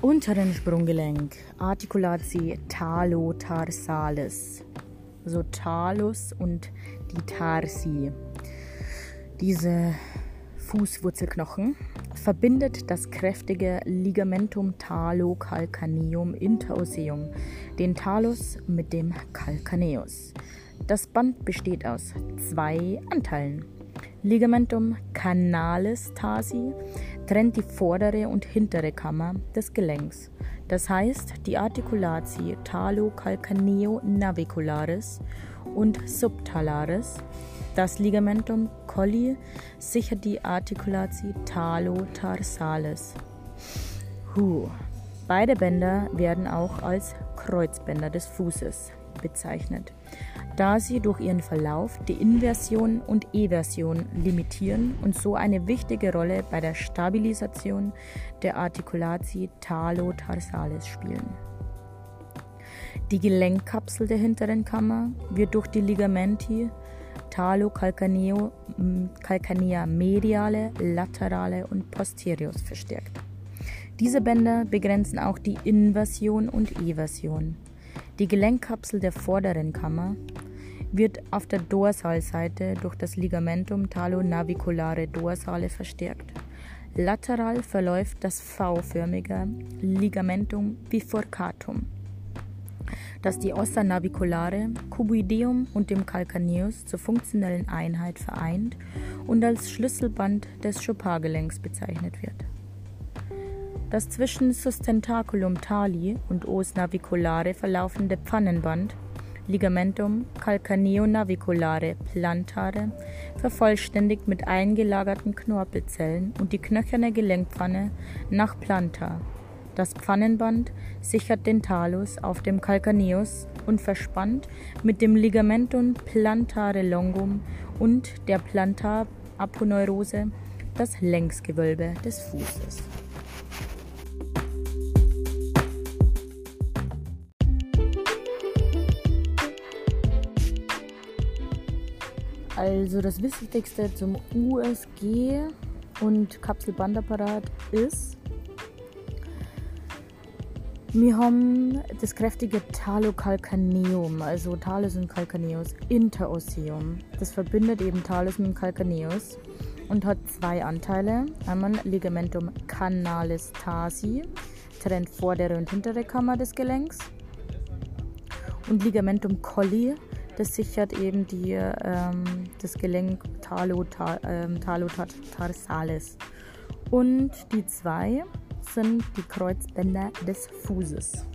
unteren Sprunggelenk, Articulati talotarsalis, also Talus und die Tarsi. Diese Fußwurzelknochen verbindet das kräftige Ligamentum talocalcaneum interosseum den Talus mit dem Calcaneus. Das Band besteht aus zwei Anteilen. Ligamentum canalis tarsi trennt die vordere und hintere Kammer des Gelenks. Das heißt, die Articulati talocalcaneo navicularis und subtalaris das Ligamentum colli sichert die Articulati talotarsalis. Huh. Beide Bänder werden auch als Kreuzbänder des Fußes bezeichnet, da sie durch ihren Verlauf die Inversion und Eversion limitieren und so eine wichtige Rolle bei der Stabilisation der Articulati talotarsalis spielen. Die Gelenkkapsel der hinteren Kammer wird durch die Ligamenti Calcanea mediale, laterale und posterius verstärkt. Diese Bänder begrenzen auch die Inversion und Eversion. Die Gelenkkapsel der vorderen Kammer wird auf der Dorsalseite durch das Ligamentum talonaviculare dorsale verstärkt. Lateral verläuft das V-förmige Ligamentum bifurcatum das die Ossa naviculare, Cuboideum und dem Calcaneus zur funktionellen Einheit vereint und als Schlüsselband des Chopin-Gelenks bezeichnet wird. Das zwischen Sustentaculum tali und Os naviculare verlaufende Pfannenband Ligamentum calcaneo-naviculare plantare vervollständigt mit eingelagerten Knorpelzellen und die knöcherne Gelenkpfanne nach Planta das Pfannenband sichert den Talus auf dem Calcaneus und verspannt mit dem Ligamentum plantare longum und der Plantaraponeurose das Längsgewölbe des Fußes. Also das Wichtigste zum USG und Kapselbandapparat ist, wir haben das kräftige Talocalcaneum, also Talus und Calcaneus, Interosseum. Das verbindet eben Talus mit Calcaneus und hat zwei Anteile. Einmal Ligamentum canalis tarsi, trennt vordere und hintere Kammer des Gelenks. Und Ligamentum colli, das sichert eben die, ähm, das Gelenk ähm, talotarsalis. Und die zwei sind die Kreuzbänder des Fußes.